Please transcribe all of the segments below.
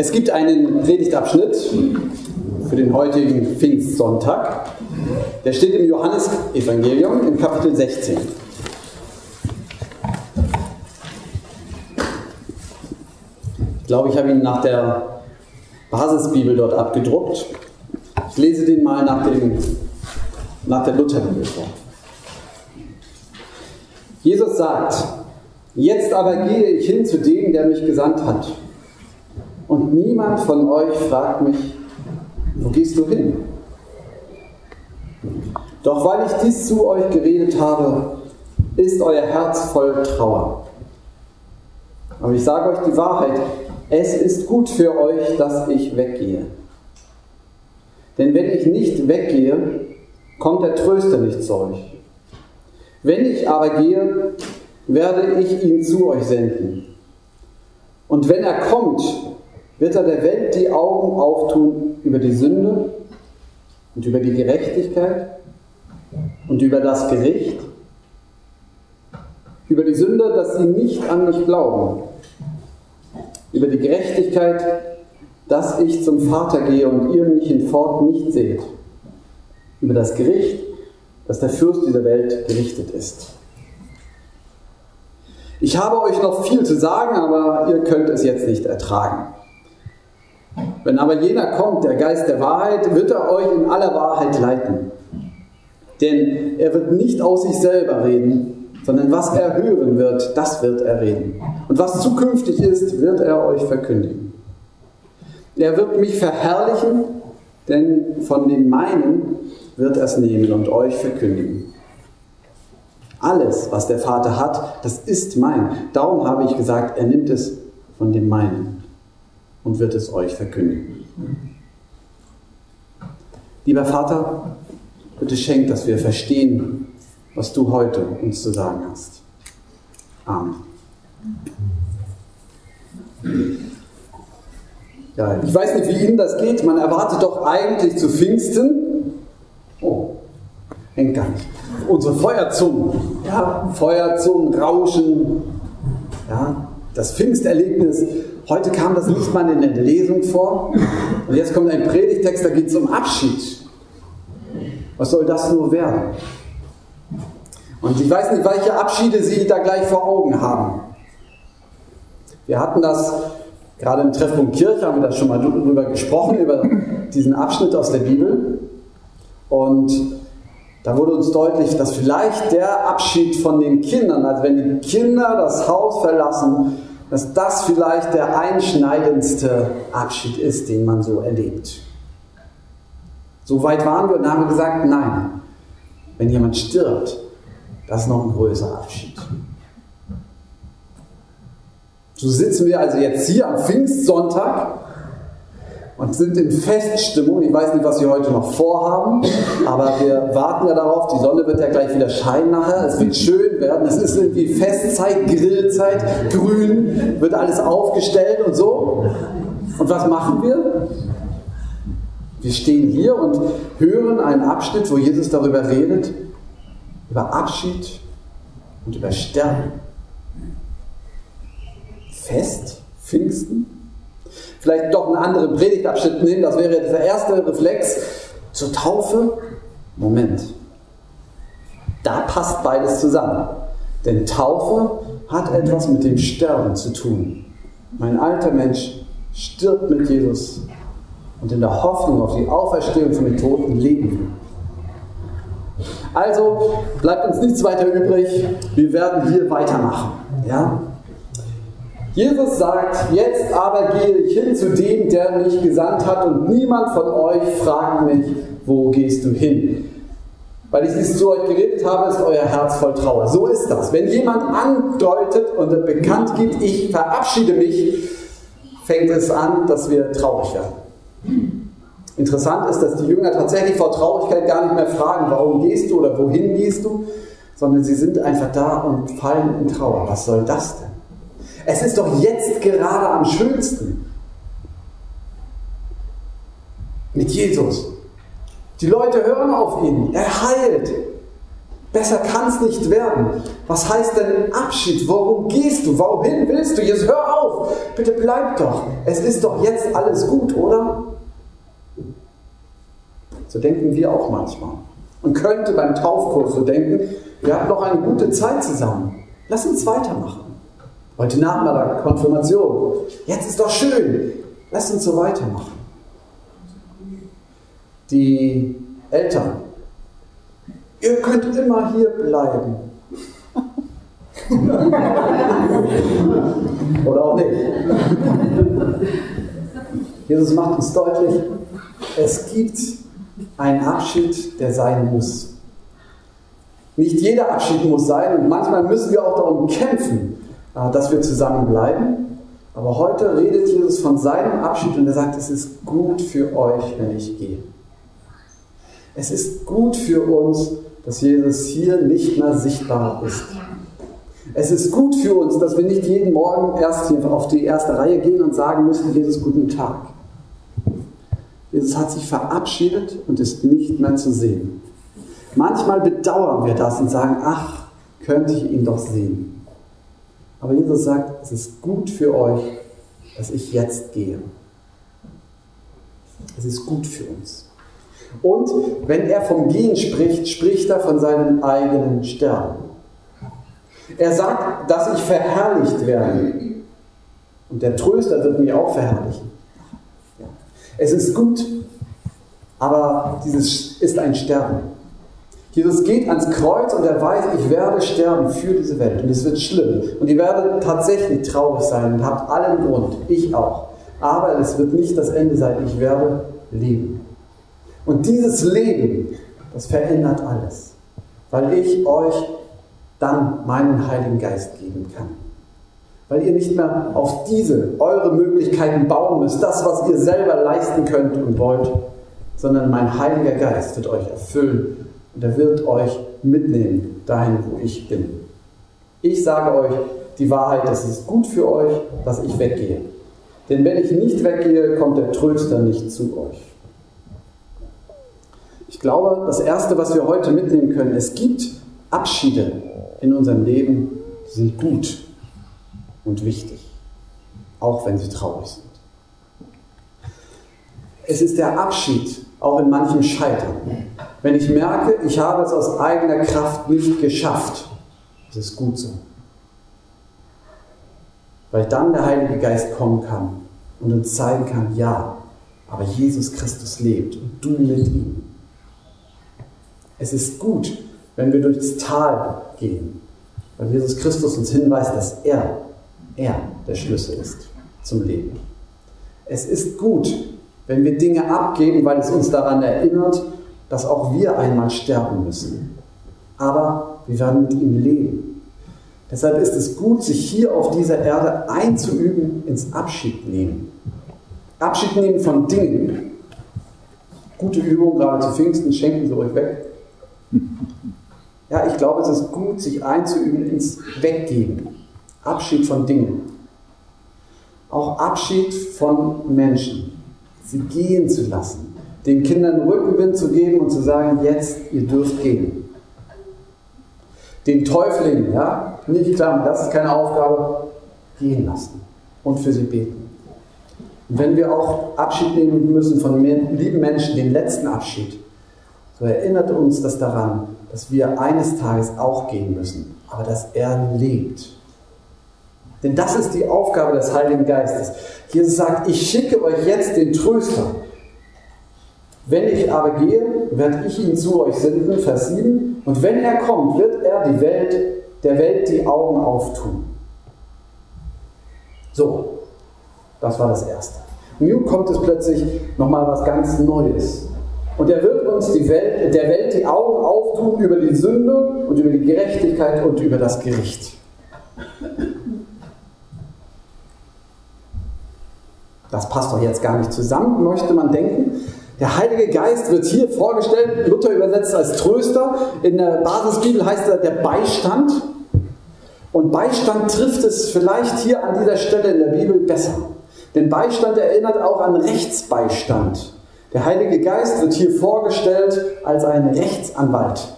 Es gibt einen Predigtabschnitt für den heutigen Pfingstsonntag. Der steht im Johannesevangelium im Kapitel 16. Ich glaube, ich habe ihn nach der Basisbibel dort abgedruckt. Ich lese den mal nach, dem, nach der Lutherbibel vor. Jesus sagt, jetzt aber gehe ich hin zu dem, der mich gesandt hat. Und niemand von euch fragt mich, wo gehst du hin? Doch weil ich dies zu euch geredet habe, ist euer Herz voll Trauer. Aber ich sage euch die Wahrheit, es ist gut für euch, dass ich weggehe. Denn wenn ich nicht weggehe, kommt der Tröster nicht zu euch. Wenn ich aber gehe, werde ich ihn zu euch senden. Und wenn er kommt, wird er der Welt die Augen auftun über die Sünde und über die Gerechtigkeit und über das Gericht, über die Sünde, dass sie nicht an mich glauben, über die Gerechtigkeit, dass ich zum Vater gehe und ihr mich hinfort nicht seht, über das Gericht, dass der Fürst dieser Welt gerichtet ist. Ich habe euch noch viel zu sagen, aber ihr könnt es jetzt nicht ertragen. Wenn aber jener kommt, der Geist der Wahrheit, wird er euch in aller Wahrheit leiten. Denn er wird nicht aus sich selber reden, sondern was er hören wird, das wird er reden. Und was zukünftig ist, wird er euch verkündigen. Er wird mich verherrlichen, denn von den meinen wird er es nehmen und euch verkündigen. Alles, was der Vater hat, das ist mein. Darum habe ich gesagt, er nimmt es von dem meinen und wird es euch verkündigen. Lieber Vater, bitte schenk, dass wir verstehen, was du heute uns zu sagen hast. Amen. Ja, ich weiß nicht, wie Ihnen das geht. Man erwartet doch eigentlich zu Pfingsten. Oh, hängt gar nicht. Unsere Feuerzungen. Ja, Feuerzungen, Rauschen. Ja, das Pfingsterlebnis Heute kam das nicht mal in der Lesung vor. Und jetzt kommt ein Predigtext, da geht es um Abschied. Was soll das nur werden? Und ich weiß nicht, welche Abschiede Sie da gleich vor Augen haben. Wir hatten das gerade im Treffpunkt Kirche, haben wir da schon mal drüber gesprochen, über diesen Abschnitt aus der Bibel. Und da wurde uns deutlich, dass vielleicht der Abschied von den Kindern, also wenn die Kinder das Haus verlassen, dass das vielleicht der einschneidendste Abschied ist, den man so erlebt. So weit waren wir und haben gesagt, nein, wenn jemand stirbt, das ist noch ein größerer Abschied. So sitzen wir also jetzt hier am Pfingstsonntag und sind in Feststimmung. Ich weiß nicht, was wir heute noch vorhaben, aber wir warten ja darauf. Die Sonne wird ja gleich wieder scheinen nachher. Es wird schön werden. Es ist irgendwie Festzeit, Grillzeit, grün, wird alles aufgestellt und so. Und was machen wir? Wir stehen hier und hören einen Abschnitt, wo Jesus darüber redet, über Abschied und über Sterben. Fest, Pfingsten, vielleicht doch einen anderen Predigtabschnitt nehmen. Das wäre der erste Reflex zur Taufe. Moment. Da passt beides zusammen. Denn Taufe hat etwas mit dem Sterben zu tun. Mein alter Mensch stirbt mit Jesus und in der Hoffnung auf die Auferstehung von den Toten leben wir. Also bleibt uns nichts weiter übrig. Wir werden hier weitermachen. Ja? Jesus sagt, jetzt aber gehe ich hin zu dem, der mich gesandt hat und niemand von euch fragt mich, wo gehst du hin? Weil ich dies zu euch geredet habe, ist euer Herz voll Trauer. So ist das. Wenn jemand andeutet und bekannt gibt, ich verabschiede mich, fängt es an, dass wir traurig werden. Interessant ist, dass die Jünger tatsächlich vor Traurigkeit gar nicht mehr fragen, warum gehst du oder wohin gehst du, sondern sie sind einfach da und fallen in Trauer. Was soll das denn? Es ist doch jetzt gerade am schönsten. Mit Jesus. Die Leute hören auf ihn. Er heilt. Besser kann es nicht werden. Was heißt denn Abschied? Worum gehst du? Wohin willst du? Jetzt hör auf! Bitte bleib doch. Es ist doch jetzt alles gut, oder? So denken wir auch manchmal. Und könnte beim Taufkurs so denken, wir hatten noch eine gute Zeit zusammen. Lass uns weitermachen. Heute Nachmittag Konfirmation. Jetzt ist doch schön. Lass uns so weitermachen. Die Eltern. Ihr könnt immer hier bleiben. Oder auch nicht. Jesus macht uns deutlich, es gibt einen Abschied, der sein muss. Nicht jeder Abschied muss sein und manchmal müssen wir auch darum kämpfen, dass wir zusammenbleiben. Aber heute redet Jesus von seinem Abschied und er sagt, es ist gut für euch, wenn ich gehe. Es ist gut für uns, dass Jesus hier nicht mehr sichtbar ist. Es ist gut für uns, dass wir nicht jeden Morgen erst hier auf die erste Reihe gehen und sagen müssen, Jesus, guten Tag. Jesus hat sich verabschiedet und ist nicht mehr zu sehen. Manchmal bedauern wir das und sagen, ach, könnte ich ihn doch sehen. Aber Jesus sagt, es ist gut für euch, dass ich jetzt gehe. Es ist gut für uns. Und wenn er vom Gehen spricht, spricht er von seinem eigenen Sterben. Er sagt, dass ich verherrlicht werde. Und der Tröster wird mich auch verherrlichen. Es ist gut, aber dieses ist ein Sterben. Jesus geht ans Kreuz und er weiß, ich werde sterben für diese Welt. Und es wird schlimm. Und ihr werdet tatsächlich traurig sein und habt allen Grund. Ich auch. Aber es wird nicht das Ende sein. Ich werde leben. Und dieses Leben, das verändert alles. Weil ich euch dann meinen Heiligen Geist geben kann. Weil ihr nicht mehr auf diese, eure Möglichkeiten bauen müsst, das, was ihr selber leisten könnt und wollt, sondern mein Heiliger Geist wird euch erfüllen und er wird euch mitnehmen dahin, wo ich bin. Ich sage euch die Wahrheit, es ist gut für euch, dass ich weggehe. Denn wenn ich nicht weggehe, kommt der Tröster nicht zu euch. Ich glaube, das Erste, was wir heute mitnehmen können, es gibt Abschiede in unserem Leben, die sind gut und wichtig, auch wenn sie traurig sind. Es ist der Abschied auch in manchem Scheitern. Wenn ich merke, ich habe es aus eigener Kraft nicht geschafft, ist es gut so. Weil dann der Heilige Geist kommen kann und uns zeigen kann, ja, aber Jesus Christus lebt und du mit ihm. Es ist gut, wenn wir durchs Tal gehen, weil Jesus Christus uns hinweist, dass er, er der Schlüssel ist zum Leben. Es ist gut, wenn wir Dinge abgeben, weil es uns daran erinnert, dass auch wir einmal sterben müssen. Aber wir werden mit ihm leben. Deshalb ist es gut, sich hier auf dieser Erde einzuüben ins Abschied nehmen. Abschied nehmen von Dingen. Gute Übung, gerade zu Pfingsten, schenken Sie euch weg. Ja, ich glaube, es ist gut, sich einzuüben ins Weggeben. Abschied von Dingen. Auch Abschied von Menschen. Sie gehen zu lassen. Den Kindern Rückenwind zu geben und zu sagen, jetzt, ihr dürft gehen. Den Täuflingen, ja, nicht klar, das ist keine Aufgabe, gehen lassen und für sie beten. Und wenn wir auch Abschied nehmen müssen von lieben Menschen, den letzten Abschied, so erinnert uns das daran, dass wir eines Tages auch gehen müssen, aber dass er lebt. Denn das ist die Aufgabe des Heiligen Geistes. Jesus sagt, ich schicke euch jetzt den Tröster. Wenn ich aber gehe, werde ich ihn zu euch senden, Vers 7. Und wenn er kommt, wird er die Welt, der Welt die Augen auftun. So, das war das Erste. Nun kommt es plötzlich nochmal was ganz Neues. Und er wird uns Welt, der Welt die Augen auftun über die Sünde und über die Gerechtigkeit und über das Gericht. Das passt doch jetzt gar nicht zusammen, möchte man denken. Der Heilige Geist wird hier vorgestellt, Luther übersetzt als Tröster. In der Basisbibel heißt er der Beistand. Und Beistand trifft es vielleicht hier an dieser Stelle in der Bibel besser. Denn Beistand erinnert auch an Rechtsbeistand. Der Heilige Geist wird hier vorgestellt als ein Rechtsanwalt.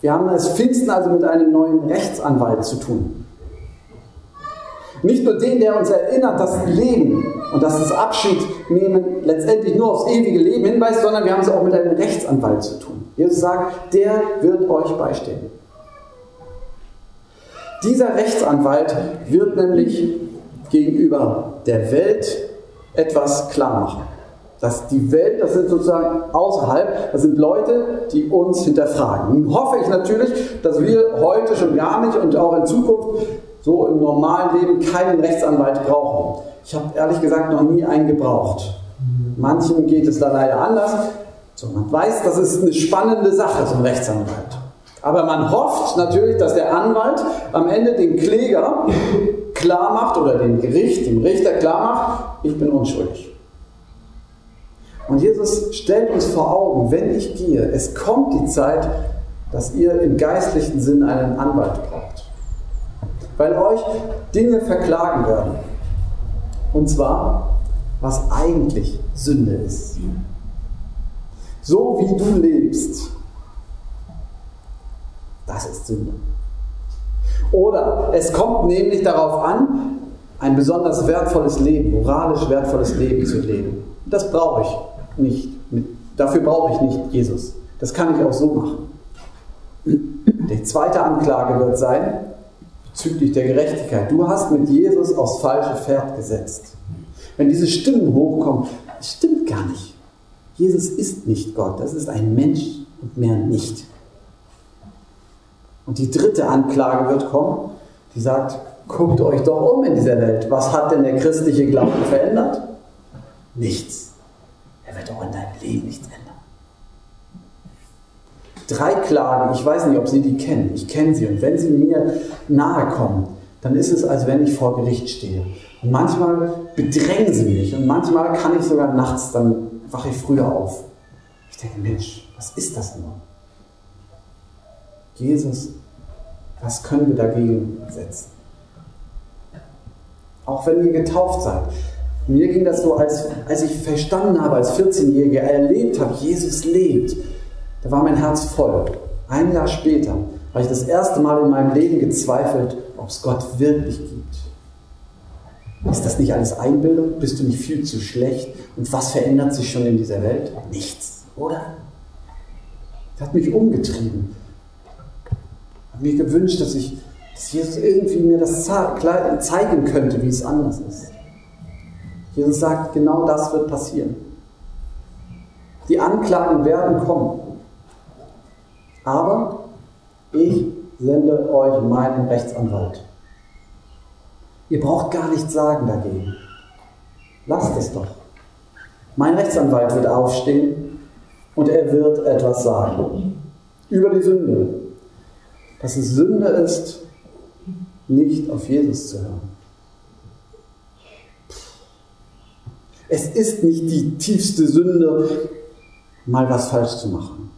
Wir haben es Pfingsten also mit einem neuen Rechtsanwalt zu tun. Nicht nur den, der uns erinnert, dass Leben und dass das Abschied nehmen letztendlich nur aufs ewige Leben hinweist, sondern wir haben es auch mit einem Rechtsanwalt zu tun. Jesus sagt, der wird euch beistehen. Dieser Rechtsanwalt wird nämlich gegenüber der Welt etwas klar machen. Dass die Welt, das sind sozusagen außerhalb, das sind Leute, die uns hinterfragen. Nun hoffe ich natürlich, dass wir heute schon gar nicht und auch in Zukunft so im normalen Leben keinen Rechtsanwalt brauchen. Ich habe ehrlich gesagt noch nie einen gebraucht. Manchen geht es da leider anders. So, man weiß, das ist eine spannende Sache, so ein Rechtsanwalt. Aber man hofft natürlich, dass der Anwalt am Ende den Kläger klar macht oder dem Gericht, dem Richter klar macht, ich bin unschuldig. Und Jesus stellt uns vor Augen, wenn ich gehe, es kommt die Zeit, dass ihr im geistlichen Sinn einen Anwalt braucht. Weil euch Dinge verklagen werden. Und zwar, was eigentlich Sünde ist. So wie du lebst, das ist Sünde. Oder es kommt nämlich darauf an, ein besonders wertvolles Leben, moralisch wertvolles Leben zu leben. Das brauche ich nicht. Dafür brauche ich nicht Jesus. Das kann ich auch so machen. Die zweite Anklage wird sein, bezüglich der Gerechtigkeit. Du hast mit Jesus aufs falsche Pferd gesetzt. Wenn diese Stimmen hochkommen, das stimmt gar nicht. Jesus ist nicht Gott, das ist ein Mensch und mehr nicht. Und die dritte Anklage wird kommen, die sagt, guckt euch doch um in dieser Welt. Was hat denn der christliche Glaube verändert? Nichts. Er wird auch in deinem Leben nichts ändern. Drei Klagen, ich weiß nicht, ob Sie die kennen. Ich kenne sie. Und wenn sie mir nahe kommen, dann ist es, als wenn ich vor Gericht stehe. Und manchmal bedrängen sie mich. Und manchmal kann ich sogar nachts, dann wache ich früher auf. Ich denke, Mensch, was ist das nur? Jesus, was können wir dagegen setzen? Auch wenn ihr getauft seid. Mir ging das so, als, als ich verstanden habe, als 14-Jähriger erlebt habe, Jesus lebt. Da war mein Herz voll. Ein Jahr später habe ich das erste Mal in meinem Leben gezweifelt, ob es Gott wirklich gibt. Ist das nicht alles Einbildung? Bist du nicht viel zu schlecht? Und was verändert sich schon in dieser Welt? Nichts, oder? Das hat mich umgetrieben mir gewünscht, dass ich, dass Jesus irgendwie mir das zeigen könnte, wie es anders ist. Jesus sagt, genau das wird passieren. Die Anklagen werden kommen. Aber ich sende euch meinen Rechtsanwalt. Ihr braucht gar nichts sagen dagegen. Lasst es doch. Mein Rechtsanwalt wird aufstehen und er wird etwas sagen über die Sünde, dass es Sünde ist, nicht auf Jesus zu hören. Es ist nicht die tiefste Sünde, mal was falsch zu machen.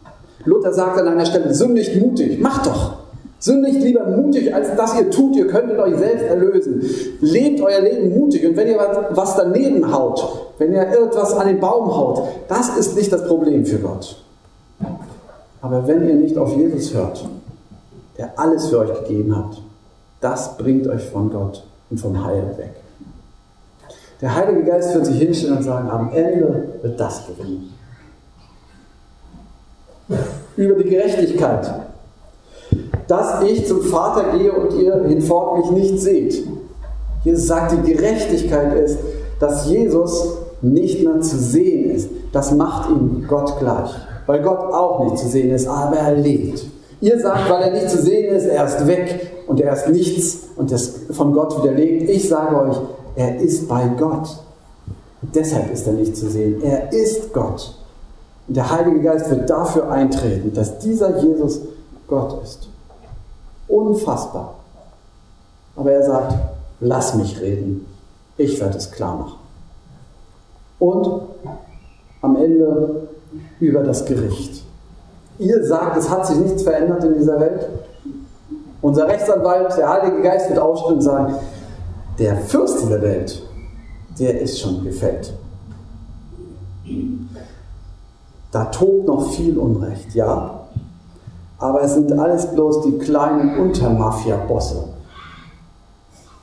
Luther sagt an einer Stelle, sündigt mutig, macht doch. Sündigt lieber mutig, als dass ihr tut, ihr könntet euch selbst erlösen. Lebt euer Leben mutig und wenn ihr was daneben haut, wenn ihr irgendwas an den Baum haut, das ist nicht das Problem für Gott. Aber wenn ihr nicht auf Jesus hört, der alles für euch gegeben hat, das bringt euch von Gott und vom Heil weg. Der Heilige Geist wird sich hinstellen und sagen, am Ende wird das gewinnen. Über die Gerechtigkeit. Dass ich zum Vater gehe und ihr hinfort mich nicht seht. Jesus sagt, die Gerechtigkeit ist, dass Jesus nicht mehr zu sehen ist. Das macht ihm Gott gleich. Weil Gott auch nicht zu sehen ist, aber er lebt. Ihr sagt, weil er nicht zu sehen ist, er ist weg und er ist nichts und das von Gott widerlegt. Ich sage euch, er ist bei Gott. Deshalb ist er nicht zu sehen. Er ist Gott. Und der Heilige Geist wird dafür eintreten, dass dieser Jesus Gott ist. Unfassbar. Aber er sagt, lass mich reden. Ich werde es klar machen. Und am Ende über das Gericht. Ihr sagt, es hat sich nichts verändert in dieser Welt. Unser Rechtsanwalt, der Heilige Geist, wird aufstehen und sagen, der Fürst dieser Welt, der ist schon gefällt. Da tobt noch viel Unrecht, ja. aber es sind alles bloß die kleinen Untermafia-Bosse.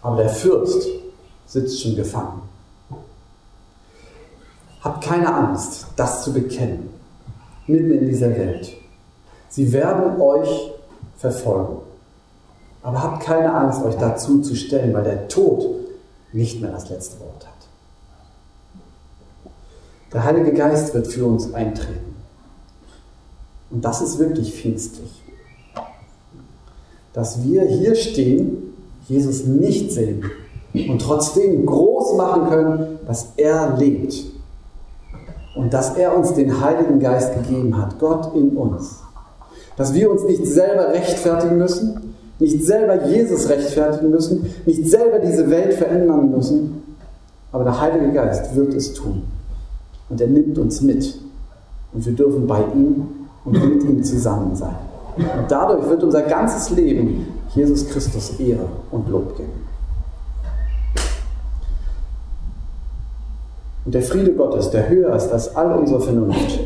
Aber der Fürst sitzt schon gefangen. Habt keine Angst, das zu bekennen, mitten in dieser Welt. Sie werden euch verfolgen. Aber habt keine Angst, euch dazu zu stellen, weil der Tod nicht mehr das letzte Wort hat. Der Heilige Geist wird für uns eintreten. Und das ist wirklich finstlich. Dass wir hier stehen, Jesus nicht sehen und trotzdem groß machen können, dass er lebt. Und dass er uns den Heiligen Geist gegeben hat, Gott in uns. Dass wir uns nicht selber rechtfertigen müssen, nicht selber Jesus rechtfertigen müssen, nicht selber diese Welt verändern müssen, aber der Heilige Geist wird es tun. Und er nimmt uns mit. Und wir dürfen bei ihm und mit ihm zusammen sein. Und dadurch wird unser ganzes Leben Jesus Christus Ehre und Lob geben. Und der Friede Gottes, der höher ist als all unsere Vernunft,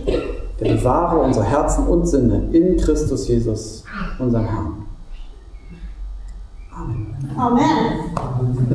der bewahre unsere Herzen und Sinne in Christus Jesus, unserem Herrn. Amen. Amen.